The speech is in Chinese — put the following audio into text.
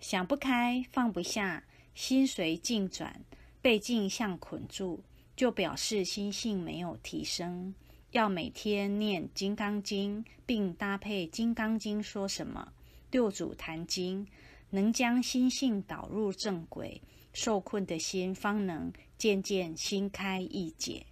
想不开放不下心随境转被镜像捆住就表示心性没有提升。要每天念金刚经并搭配金刚经说什么六祖坛经能将心性导入正轨受困的心方能渐渐心开意解。